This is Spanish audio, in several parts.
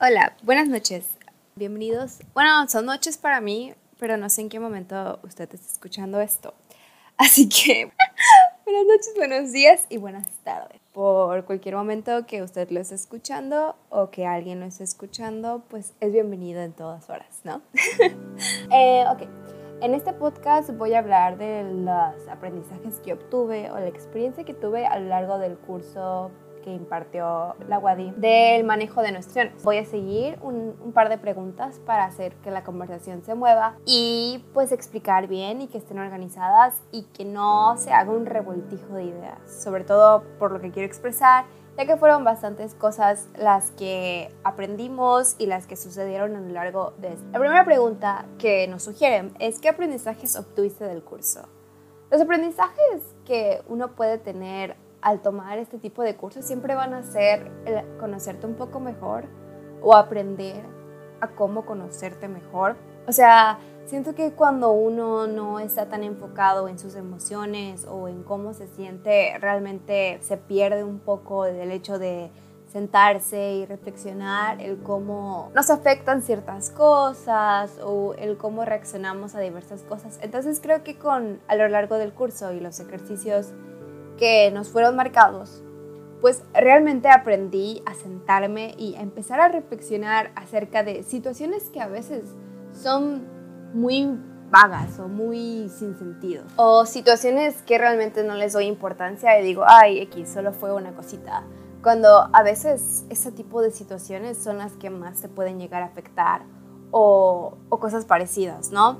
Hola, buenas noches. Bienvenidos. Bueno, son noches para mí, pero no sé en qué momento usted está escuchando esto. Así que buenas noches, buenos días y buenas tardes. Por cualquier momento que usted lo esté escuchando o que alguien lo esté escuchando, pues es bienvenido en todas horas, ¿no? eh, ok. En este podcast voy a hablar de los aprendizajes que obtuve o la experiencia que tuve a lo largo del curso que impartió la WADI del manejo de nuestras Voy a seguir un, un, par de preguntas para hacer que la conversación se mueva y pues explicar bien y que estén organizadas y que no se haga un revoltijo de ideas, sobre todo por lo que quiero expresar ya que fueron bastantes cosas las que aprendimos y las que sucedieron a lo largo de esto. La primera pregunta que nos sugieren es ¿qué aprendizajes obtuviste del curso? Los aprendizajes que uno puede tener al tomar este tipo de cursos siempre van a ser conocerte un poco mejor o aprender a cómo conocerte mejor. O sea, siento que cuando uno no está tan enfocado en sus emociones o en cómo se siente, realmente se pierde un poco del hecho de sentarse y reflexionar el cómo nos afectan ciertas cosas o el cómo reaccionamos a diversas cosas. Entonces creo que con a lo largo del curso y los ejercicios que nos fueron marcados, pues realmente aprendí a sentarme y a empezar a reflexionar acerca de situaciones que a veces son muy vagas o muy sin sentido. O situaciones que realmente no les doy importancia y digo, ay, X, solo fue una cosita. Cuando a veces ese tipo de situaciones son las que más te pueden llegar a afectar o, cosas parecidas, ¿no?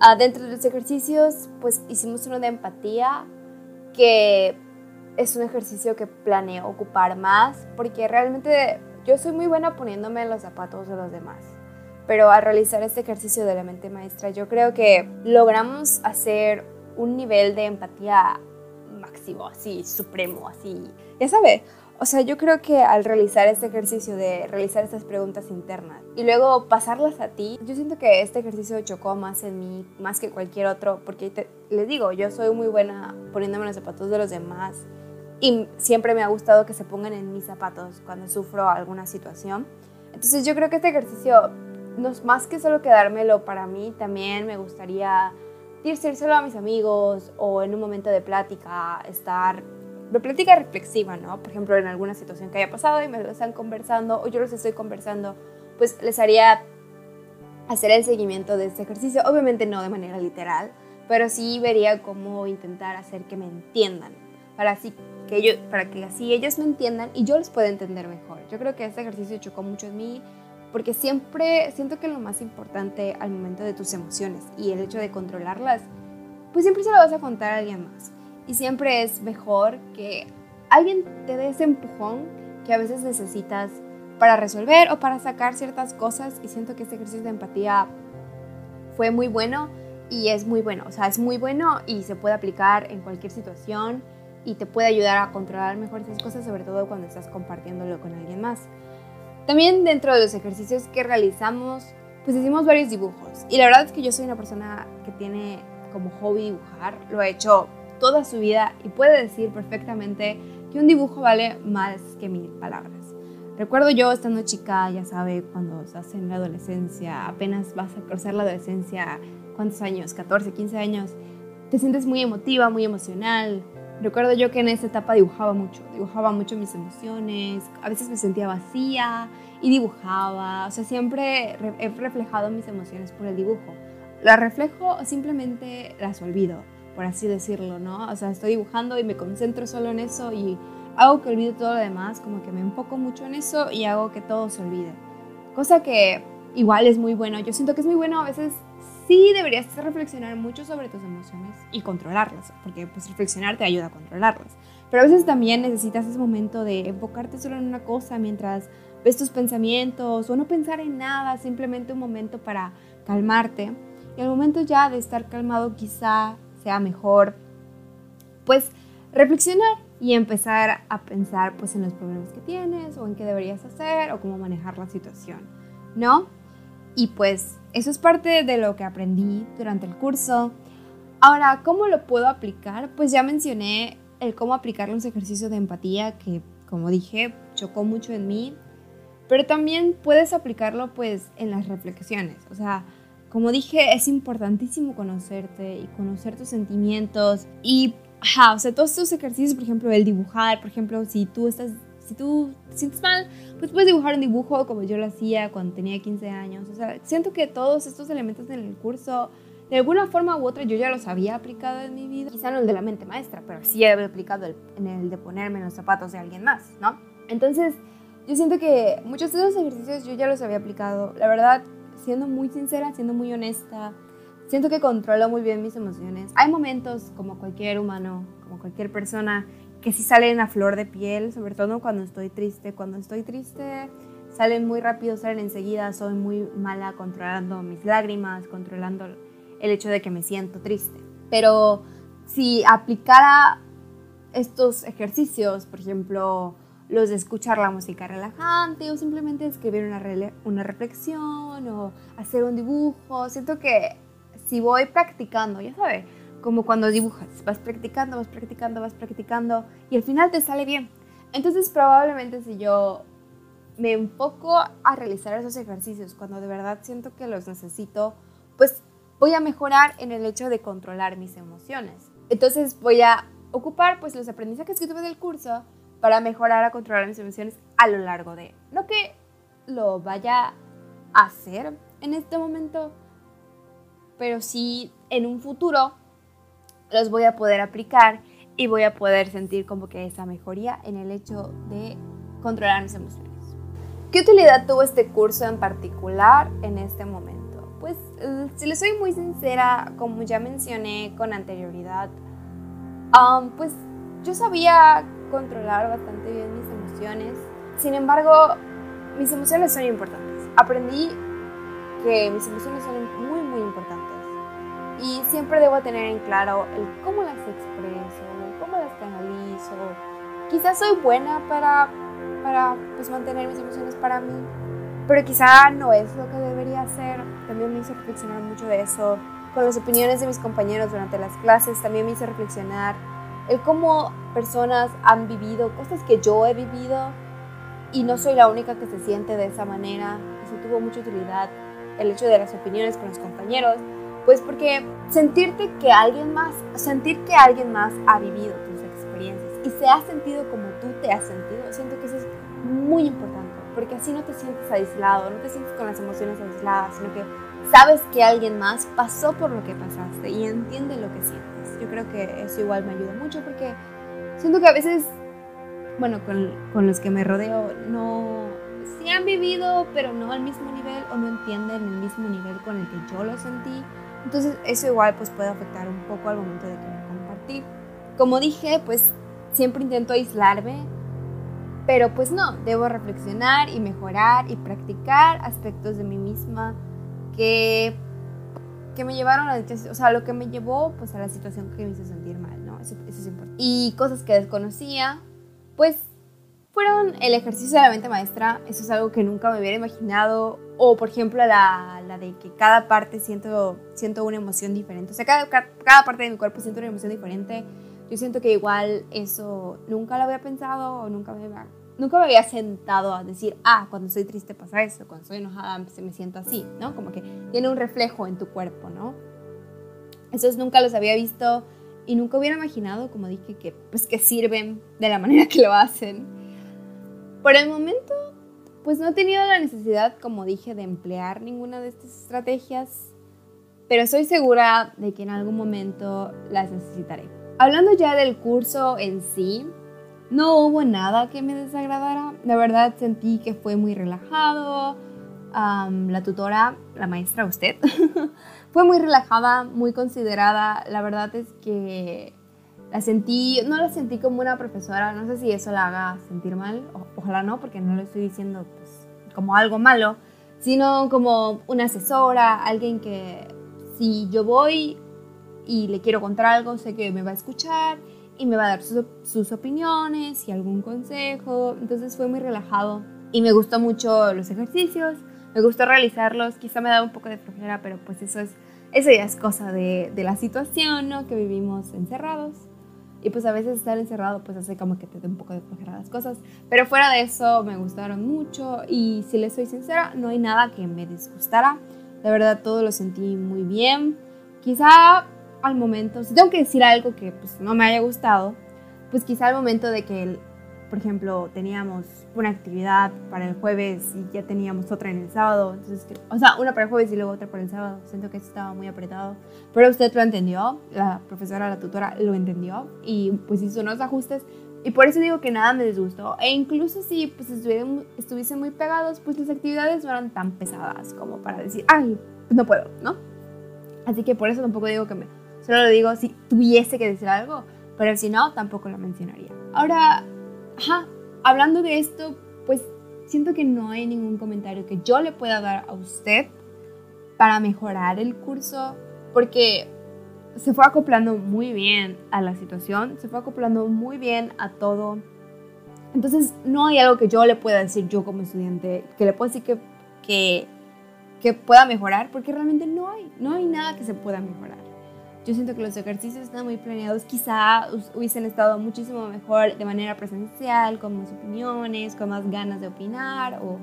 Uh, dentro de los ejercicios, pues hicimos uno de empatía que es un ejercicio que planeo ocupar más porque realmente yo soy muy buena poniéndome en los zapatos de los demás. Pero al realizar este ejercicio de la mente maestra, yo creo que logramos hacer un nivel de empatía máximo, así, supremo, así. Ya sabe, o sea, yo creo que al realizar este ejercicio de realizar estas preguntas internas y luego pasarlas a ti, yo siento que este ejercicio chocó más en mí, más que cualquier otro, porque les digo, yo soy muy buena poniéndome los zapatos de los demás y siempre me ha gustado que se pongan en mis zapatos cuando sufro alguna situación. Entonces yo creo que este ejercicio, no más que solo quedármelo para mí, también me gustaría decírselo a mis amigos o en un momento de plática, estar de plática reflexiva, ¿no? Por ejemplo, en alguna situación que haya pasado y me lo están conversando o yo los estoy conversando, pues les haría hacer el seguimiento de este ejercicio. Obviamente no de manera literal, pero sí vería cómo intentar hacer que me entiendan, para así que ellos, para que así ellos me entiendan y yo les pueda entender mejor. Yo creo que este ejercicio chocó mucho en mí porque siempre siento que lo más importante al momento de tus emociones y el hecho de controlarlas, pues siempre se lo vas a contar a alguien más. Y siempre es mejor que alguien te dé ese empujón que a veces necesitas para resolver o para sacar ciertas cosas. Y siento que este ejercicio de empatía fue muy bueno y es muy bueno. O sea, es muy bueno y se puede aplicar en cualquier situación y te puede ayudar a controlar mejor esas cosas, sobre todo cuando estás compartiéndolo con alguien más. También dentro de los ejercicios que realizamos, pues hicimos varios dibujos. Y la verdad es que yo soy una persona que tiene como hobby dibujar, lo ha hecho toda su vida y puede decir perfectamente que un dibujo vale más que mil palabras. Recuerdo yo estando chica, ya sabe, cuando estás en la adolescencia, apenas vas a cruzar la adolescencia, ¿cuántos años? 14, 15 años. Te sientes muy emotiva, muy emocional, Recuerdo yo que en esa etapa dibujaba mucho, dibujaba mucho mis emociones, a veces me sentía vacía y dibujaba, o sea, siempre he reflejado mis emociones por el dibujo. Las reflejo o simplemente las olvido, por así decirlo, ¿no? O sea, estoy dibujando y me concentro solo en eso y hago que olvide todo lo demás, como que me enfoco mucho en eso y hago que todo se olvide. Cosa que igual es muy bueno, yo siento que es muy bueno a veces sí deberías reflexionar mucho sobre tus emociones y controlarlas, porque pues reflexionar te ayuda a controlarlas. Pero a veces también necesitas ese momento de enfocarte solo en una cosa mientras ves tus pensamientos o no pensar en nada, simplemente un momento para calmarte. Y al momento ya de estar calmado quizá sea mejor pues reflexionar y empezar a pensar pues en los problemas que tienes o en qué deberías hacer o cómo manejar la situación, ¿no? Y pues eso es parte de lo que aprendí durante el curso. Ahora, ¿cómo lo puedo aplicar? Pues ya mencioné el cómo aplicar los ejercicios de empatía que, como dije, chocó mucho en mí. pero también puedes aplicarlo pues en las reflexiones. O sea, como dije, es importantísimo conocerte y conocer tus sentimientos y, ajá, o sea, todos estos ejercicios, por ejemplo, el dibujar, por ejemplo, si tú estás, si tú te sientes mal, pues puedes dibujar un dibujo como yo lo hacía cuando tenía 15 años. O sea, siento que todos estos elementos en el curso, de alguna forma u otra, yo ya los había aplicado en mi vida. Quizá no el de la mente maestra, pero sí había aplicado en el de ponerme en los zapatos de alguien más, ¿no? Entonces, yo siento que muchos de esos ejercicios yo ya los había aplicado. La verdad, siendo muy sincera, siendo muy honesta, siento que controlo muy bien mis emociones. Hay momentos, como cualquier humano, como cualquier persona, que sí salen a flor de piel, sobre todo cuando estoy triste. Cuando estoy triste, salen muy rápido, salen enseguida. Soy muy mala controlando mis lágrimas, controlando el hecho de que me siento triste. Pero si aplicara estos ejercicios, por ejemplo, los de escuchar la música relajante o simplemente escribir una, una reflexión o hacer un dibujo. Siento que si voy practicando, ya sabes, como cuando dibujas, vas practicando, vas practicando, vas practicando y al final te sale bien. Entonces probablemente si yo me enfoco a realizar esos ejercicios cuando de verdad siento que los necesito, pues voy a mejorar en el hecho de controlar mis emociones. Entonces voy a ocupar pues los aprendizajes que tuve del curso para mejorar a controlar mis emociones a lo largo de. No que lo vaya a hacer en este momento, pero sí en un futuro los voy a poder aplicar y voy a poder sentir como que esa mejoría en el hecho de controlar mis emociones. ¿Qué utilidad tuvo este curso en particular en este momento? Pues si le soy muy sincera, como ya mencioné con anterioridad, um, pues yo sabía controlar bastante bien mis emociones. Sin embargo, mis emociones son importantes. Aprendí que mis emociones son muy, muy importantes. Y siempre debo tener en claro el cómo las expreso, cómo las canalizo. Quizás soy buena para, para pues, mantener mis emociones para mí, pero quizá no es lo que debería hacer. También me hizo reflexionar mucho de eso. Con las opiniones de mis compañeros durante las clases también me hizo reflexionar el cómo personas han vivido cosas que yo he vivido y no soy la única que se siente de esa manera. Eso tuvo mucha utilidad, el hecho de las opiniones con los compañeros, pues porque sentirte que alguien más, sentir que alguien más ha vivido tus experiencias y se ha sentido como tú te has sentido, siento que eso es muy importante, porque así no te sientes aislado, no te sientes con las emociones aisladas, sino que sabes que alguien más pasó por lo que pasaste y entiende lo que sientes. Yo creo que eso igual me ayuda mucho porque siento que a veces, bueno, con, con los que me rodeo, no, sí han vivido, pero no al mismo nivel o no entienden el mismo nivel con el que yo lo sentí. Entonces eso igual pues puede afectar un poco al momento de querer compartir. Como dije, pues siempre intento aislarme, pero pues no, debo reflexionar y mejorar y practicar aspectos de mí misma que, que me llevaron a, o sea, lo que me llevó pues a la situación que me hizo sentir mal, ¿no? Eso, eso es importante. Y cosas que desconocía, pues fueron el ejercicio de la mente maestra, eso es algo que nunca me hubiera imaginado, o por ejemplo la, la de que cada parte siento, siento una emoción diferente, o sea, cada, cada parte de mi cuerpo siento una emoción diferente, yo siento que igual eso nunca lo había pensado o nunca me había nunca me había sentado a decir, ah, cuando estoy triste pasa eso, cuando estoy enojada me siento así, ¿no? Como que tiene un reflejo en tu cuerpo, ¿no? Esos nunca los había visto y nunca hubiera imaginado, como dije, que pues que sirven de la manera que lo hacen. Por el momento, pues no he tenido la necesidad, como dije, de emplear ninguna de estas estrategias, pero estoy segura de que en algún momento las necesitaré. Hablando ya del curso en sí, no hubo nada que me desagradara. La verdad sentí que fue muy relajado. la tutora, la maestra, usted, fue muy relajada, muy considerada. La verdad es que la sentí, no la sentí como una profesora. No sé si eso la haga sentir mal. ojalá no, porque no lo estoy diciendo pues, como algo malo. Sino como una asesora, alguien que si yo voy y le quiero contar algo, sé que me va a escuchar y me va a dar sus, opiniones y algún consejo. Entonces fue muy relajado y me gustó mucho los ejercicios, me gustó realizarlos. Quizá me daba un poco de flojera, pero pues eso es eso ya es cosa de, de la situación, ¿no? Que vivimos encerrados. Y pues a veces estar encerrado pues hace como que te dé un poco de flojera las cosas. Pero fuera de eso me gustaron mucho y si les soy sincera, no hay nada que me disgustara. La verdad todo lo sentí muy bien. Quizá al momento, si tengo que decir algo que pues no me haya gustado, pues quizá al momento de que por ejemplo, teníamos una actividad para el jueves y ya teníamos otra en el sábado. Entonces, o sea, una para el jueves y luego otra para el sábado. Siento que estaba muy apretado. Pero usted lo entendió, la profesora, la tutora lo entendió y pues hizo unos ajustes. Y por eso digo que nada me disgustó. E incluso si pues, estuviesen muy pegados, pues las actividades no eran tan pesadas como para decir, ay, pues no puedo, ¿no? Así que por eso tampoco digo que me... Solo lo digo si tuviese que decir algo, pero si no, tampoco lo mencionaría. Ahora, hablando de esto, pues siento que no hay ningún comentario que yo le pueda dar a usted para mejorar el curso, porque se fue acoplando muy bien a la situación, se fue acoplando muy bien a todo. Entonces, no hay algo que yo le pueda decir yo como estudiante, que le pueda decir que, que, que pueda mejorar, porque realmente no hay, no hay nada que se pueda mejorar. Yo siento que los ejercicios están muy planeados. Quizá hubiesen estado muchísimo mejor de manera presencial, con más opiniones, con más ganas de opinar o,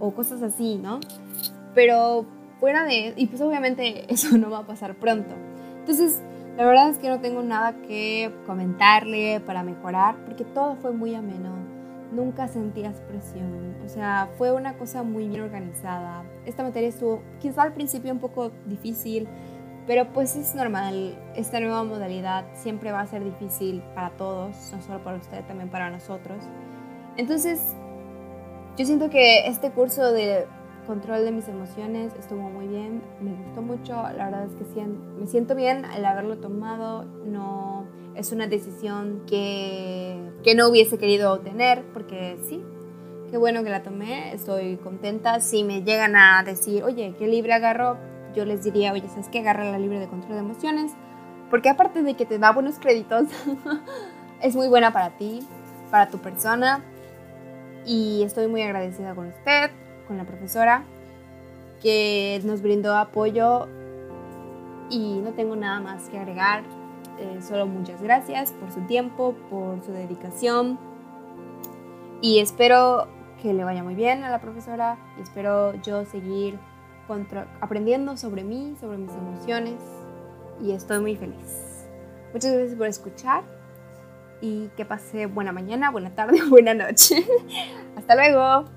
o cosas así, ¿no? Pero fuera de... Y pues obviamente eso no va a pasar pronto. Entonces, la verdad es que no tengo nada que comentarle para mejorar, porque todo fue muy ameno. Nunca sentías presión. O sea, fue una cosa muy bien organizada. Esta materia estuvo quizá al principio un poco difícil pero pues es normal, esta nueva modalidad siempre va a ser difícil para todos, no solo para usted, también para nosotros. Entonces, yo siento que este curso de control de mis emociones estuvo muy bien, me gustó mucho, la verdad es que me siento bien al haberlo tomado, no es una decisión que, que no hubiese querido tener, porque sí, qué bueno que la tomé, estoy contenta, si me llegan a decir, oye, ¿qué libre agarro? Yo les diría, oye, ¿sabes qué? Agarra la libre de control de emociones, porque aparte de que te da buenos créditos, es muy buena para ti, para tu persona, y estoy muy agradecida con usted, con la profesora, que nos brindó apoyo y no tengo nada más que agregar, eh, solo muchas gracias por su tiempo, por su dedicación y espero que le vaya muy bien a la profesora y espero yo seguir aprendiendo sobre mí, sobre mis emociones y estoy muy feliz. Muchas gracias por escuchar y que pase buena mañana, buena tarde, buena noche. Hasta luego.